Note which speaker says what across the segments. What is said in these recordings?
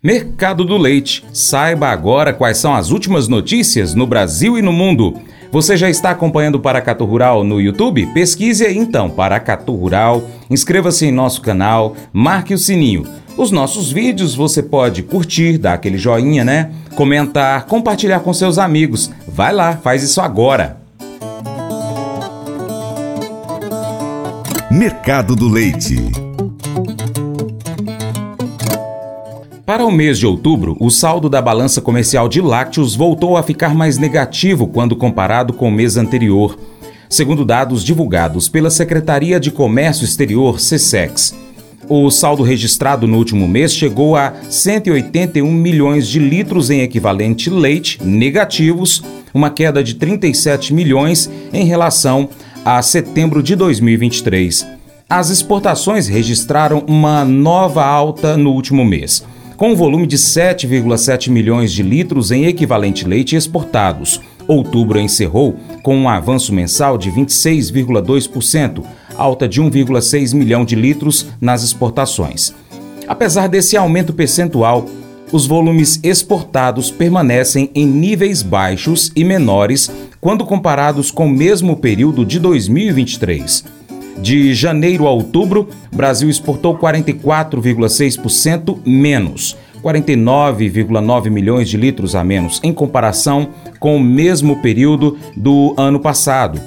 Speaker 1: Mercado do Leite. Saiba agora quais são as últimas notícias no Brasil e no mundo. Você já está acompanhando o Paracatu Rural no YouTube? Pesquise então Paracatu Rural, inscreva-se em nosso canal, marque o sininho. Os nossos vídeos você pode curtir, dar aquele joinha, né? Comentar, compartilhar com seus amigos. Vai lá, faz isso agora.
Speaker 2: Mercado do Leite.
Speaker 1: Para o mês de outubro, o saldo da balança comercial de lácteos voltou a ficar mais negativo quando comparado com o mês anterior, segundo dados divulgados pela Secretaria de Comércio Exterior, SESEX. O saldo registrado no último mês chegou a 181 milhões de litros em equivalente leite negativos, uma queda de 37 milhões em relação a setembro de 2023. As exportações registraram uma nova alta no último mês com um volume de 7,7 milhões de litros em equivalente leite exportados. Outubro encerrou com um avanço mensal de 26,2%, alta de 1,6 milhão de litros nas exportações. Apesar desse aumento percentual, os volumes exportados permanecem em níveis baixos e menores quando comparados com o mesmo período de 2023. De janeiro a outubro, Brasil exportou 44,6% menos, 49,9 milhões de litros a menos em comparação com o mesmo período do ano passado.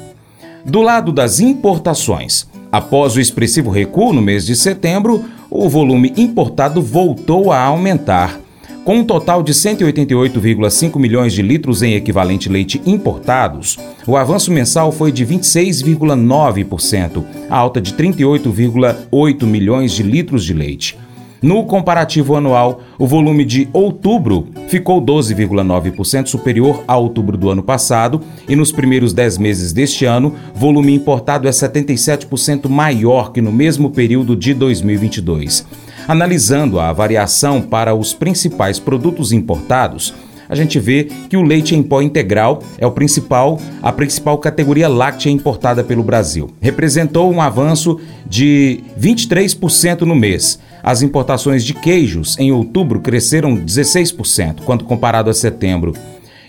Speaker 1: Do lado das importações, após o expressivo recuo no mês de setembro, o volume importado voltou a aumentar com um total de 188,5 milhões de litros em equivalente leite importados, o avanço mensal foi de 26,9%, alta de 38,8 milhões de litros de leite. No comparativo anual, o volume de outubro ficou 12,9% superior a outubro do ano passado e nos primeiros 10 meses deste ano, volume importado é 77% maior que no mesmo período de 2022. Analisando a variação para os principais produtos importados, a gente vê que o leite em pó integral é o principal, a principal categoria láctea importada pelo Brasil. Representou um avanço de 23% no mês. As importações de queijos em outubro cresceram 16% quando comparado a setembro.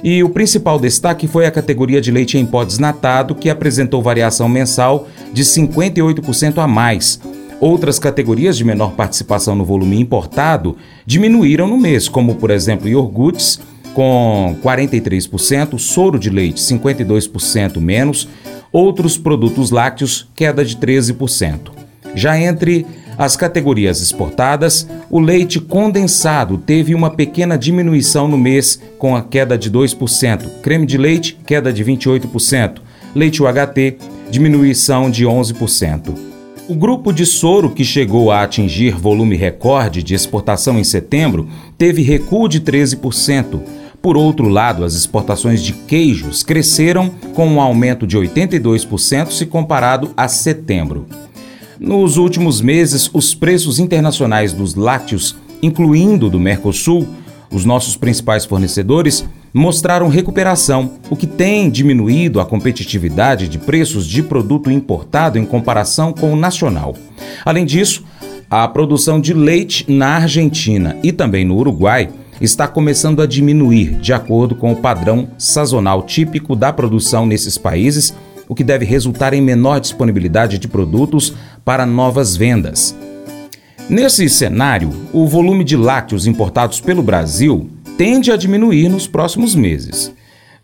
Speaker 1: E o principal destaque foi a categoria de leite em pó desnatado, que apresentou variação mensal de 58% a mais, Outras categorias de menor participação no volume importado diminuíram no mês, como por exemplo iogurtes, com 43%, soro de leite 52% menos, outros produtos lácteos queda de 13%. Já entre as categorias exportadas, o leite condensado teve uma pequena diminuição no mês, com a queda de 2%, creme de leite, queda de 28%, leite UHT, diminuição de 11%. O grupo de soro, que chegou a atingir volume recorde de exportação em setembro, teve recuo de 13%. Por outro lado, as exportações de queijos cresceram com um aumento de 82% se comparado a setembro. Nos últimos meses, os preços internacionais dos lácteos, incluindo do Mercosul, os nossos principais fornecedores, mostraram recuperação, o que tem diminuído a competitividade de preços de produto importado em comparação com o nacional. Além disso, a produção de leite na Argentina e também no Uruguai está começando a diminuir, de acordo com o padrão sazonal típico da produção nesses países, o que deve resultar em menor disponibilidade de produtos para novas vendas. Nesse cenário, o volume de lácteos importados pelo Brasil tende a diminuir nos próximos meses.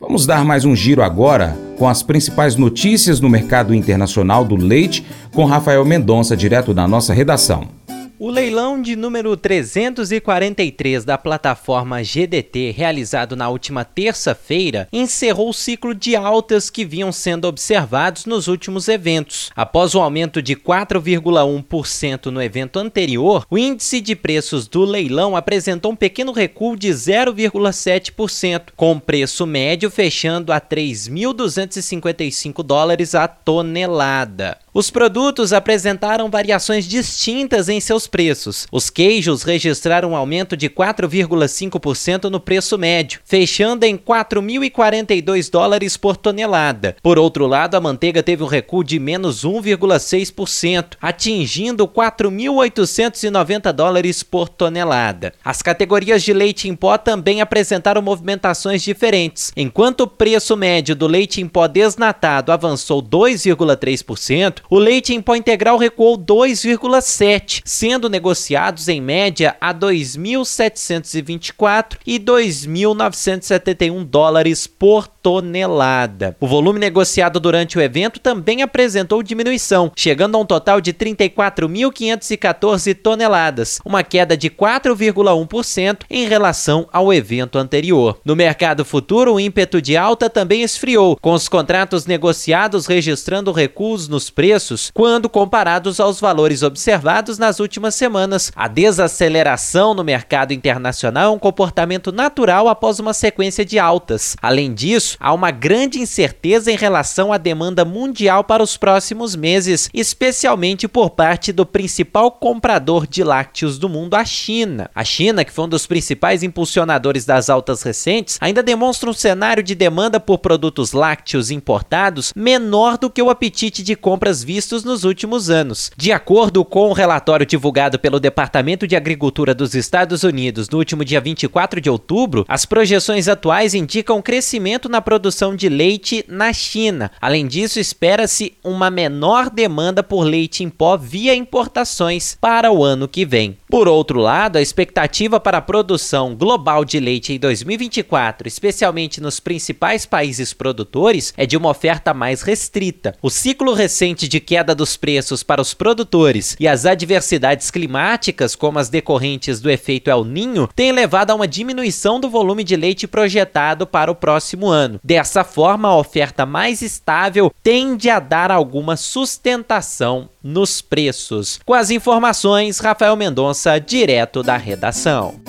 Speaker 1: Vamos dar mais um giro agora com as principais notícias no mercado internacional do leite com Rafael Mendonça, direto da nossa redação.
Speaker 3: O leilão de número 343 da plataforma GDT, realizado na última terça-feira, encerrou o ciclo de altas que vinham sendo observados nos últimos eventos. Após o aumento de 4,1% no evento anterior, o índice de preços do leilão apresentou um pequeno recuo de 0,7%, com o preço médio fechando a 3.255 dólares a tonelada. Os produtos apresentaram variações distintas em seus preços. Os queijos registraram um aumento de 4,5% no preço médio, fechando em 4.042 dólares por tonelada. Por outro lado, a manteiga teve um recuo de menos 1,6%, atingindo 4.890 dólares por tonelada. As categorias de leite em pó também apresentaram movimentações diferentes. Enquanto o preço médio do leite em pó desnatado avançou 2,3%, o leite em pó integral recuou 2,7%, sendo negociados em média a 2.724 e 2.971 dólares por tonelada. O volume negociado durante o evento também apresentou diminuição, chegando a um total de 34.514 toneladas, uma queda de 4,1% em relação ao evento anterior. No mercado futuro, o ímpeto de alta também esfriou, com os contratos negociados registrando recuos nos preços quando comparados aos valores observados nas últimas semanas. A desaceleração no mercado internacional é um comportamento natural após uma sequência de altas. Além disso, há uma grande incerteza em relação à demanda mundial para os próximos meses, especialmente por parte do principal comprador de lácteos do mundo, a China. A China, que foi um dos principais impulsionadores das altas recentes, ainda demonstra um cenário de demanda por produtos lácteos importados menor do que o apetite de compras vistos nos últimos anos. De acordo com o um relatório divulgado pelo Departamento de Agricultura dos Estados Unidos no último dia 24 de outubro, as projeções atuais indicam crescimento na produção de leite na China. Além disso, espera-se uma menor demanda por leite em pó via importações para o ano que vem. Por outro lado, a expectativa para a produção global de leite em 2024, especialmente nos principais países produtores, é de uma oferta mais restrita. O ciclo recente de queda dos preços para os produtores e as adversidades climáticas, como as decorrentes do efeito El Ninho, têm levado a uma diminuição do volume de leite projetado para o próximo ano. Dessa forma, a oferta mais estável tende a dar alguma sustentação nos preços. Com as informações, Rafael Mendonça, direto da redação.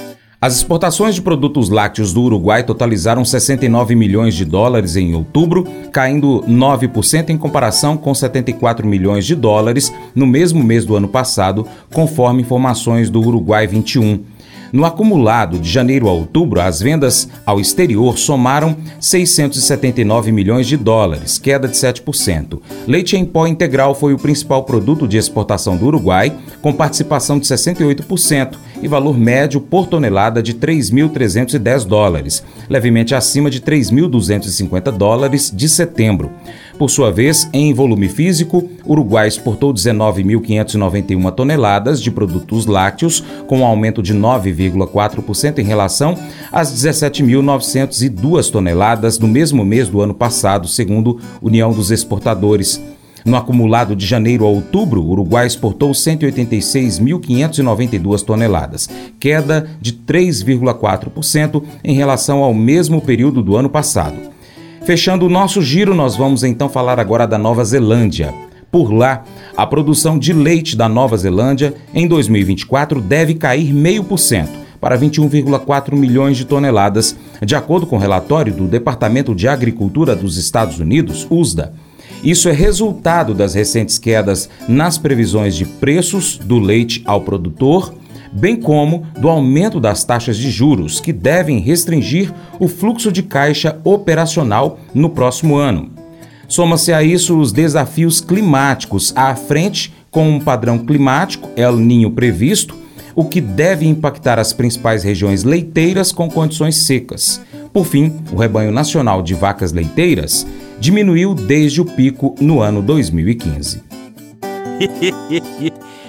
Speaker 1: As exportações de produtos lácteos do Uruguai totalizaram 69 milhões de dólares em outubro, caindo 9% em comparação com 74 milhões de dólares no mesmo mês do ano passado, conforme informações do Uruguai 21. No acumulado de janeiro a outubro, as vendas ao exterior somaram 679 milhões de dólares, queda de 7%. Leite em pó integral foi o principal produto de exportação do Uruguai, com participação de 68% e valor médio por tonelada de 3.310 dólares, levemente acima de 3.250 dólares de setembro. Por sua vez, em volume físico, Uruguai exportou 19.591 toneladas de produtos lácteos, com um aumento de 9,4% em relação às 17.902 toneladas no mesmo mês do ano passado, segundo União dos Exportadores. No acumulado de janeiro a outubro, o Uruguai exportou 186.592 toneladas, queda de 3,4% em relação ao mesmo período do ano passado. Fechando o nosso giro, nós vamos então falar agora da Nova Zelândia. Por lá, a produção de leite da Nova Zelândia em 2024 deve cair 0,5% para 21,4 milhões de toneladas, de acordo com o relatório do Departamento de Agricultura dos Estados Unidos, USDA. Isso é resultado das recentes quedas nas previsões de preços do leite ao produtor bem como do aumento das taxas de juros, que devem restringir o fluxo de caixa operacional no próximo ano. Soma-se a isso os desafios climáticos à frente, com um padrão climático El Ninho previsto, o que deve impactar as principais regiões leiteiras com condições secas. Por fim, o rebanho nacional de vacas leiteiras diminuiu desde o pico no ano 2015.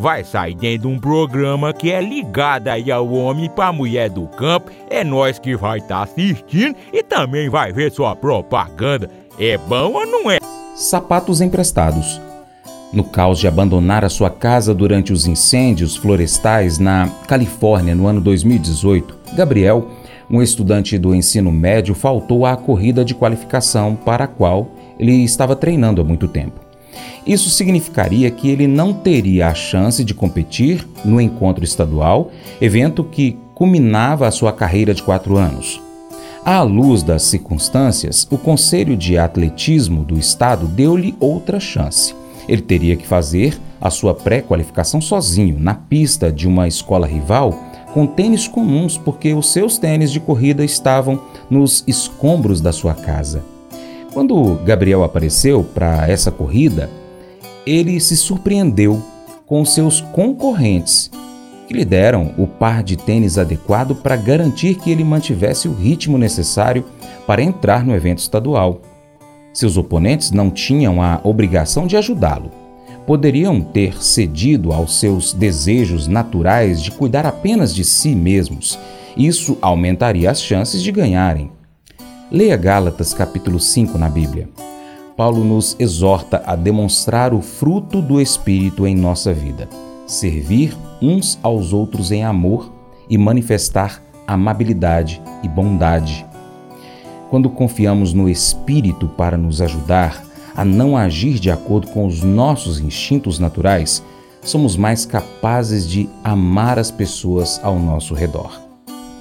Speaker 2: vai sair dentro de um programa que é ligado aí ao homem para mulher do campo. É nós que vai estar tá assistindo e também vai ver sua propaganda. É bom ou não é?
Speaker 1: Sapatos emprestados No caos de abandonar a sua casa durante os incêndios florestais na Califórnia no ano 2018, Gabriel, um estudante do ensino médio, faltou à corrida de qualificação para a qual ele estava treinando há muito tempo. Isso significaria que ele não teria a chance de competir no encontro estadual, evento que culminava a sua carreira de quatro anos. À luz das circunstâncias, o Conselho de Atletismo do Estado deu-lhe outra chance. Ele teria que fazer a sua pré-qualificação sozinho, na pista de uma escola rival, com tênis comuns, porque os seus tênis de corrida estavam nos escombros da sua casa. Quando Gabriel apareceu para essa corrida, ele se surpreendeu com seus concorrentes, que lhe deram o par de tênis adequado para garantir que ele mantivesse o ritmo necessário para entrar no evento estadual. Seus oponentes não tinham a obrigação de ajudá-lo. Poderiam ter cedido aos seus desejos naturais de cuidar apenas de si mesmos. Isso aumentaria as chances de ganharem. Leia Gálatas capítulo 5 na Bíblia. Paulo nos exorta a demonstrar o fruto do Espírito em nossa vida, servir uns aos outros em amor e manifestar amabilidade e bondade quando confiamos no Espírito para nos ajudar a não agir de acordo com os nossos instintos naturais, somos mais capazes de amar as pessoas ao nosso redor.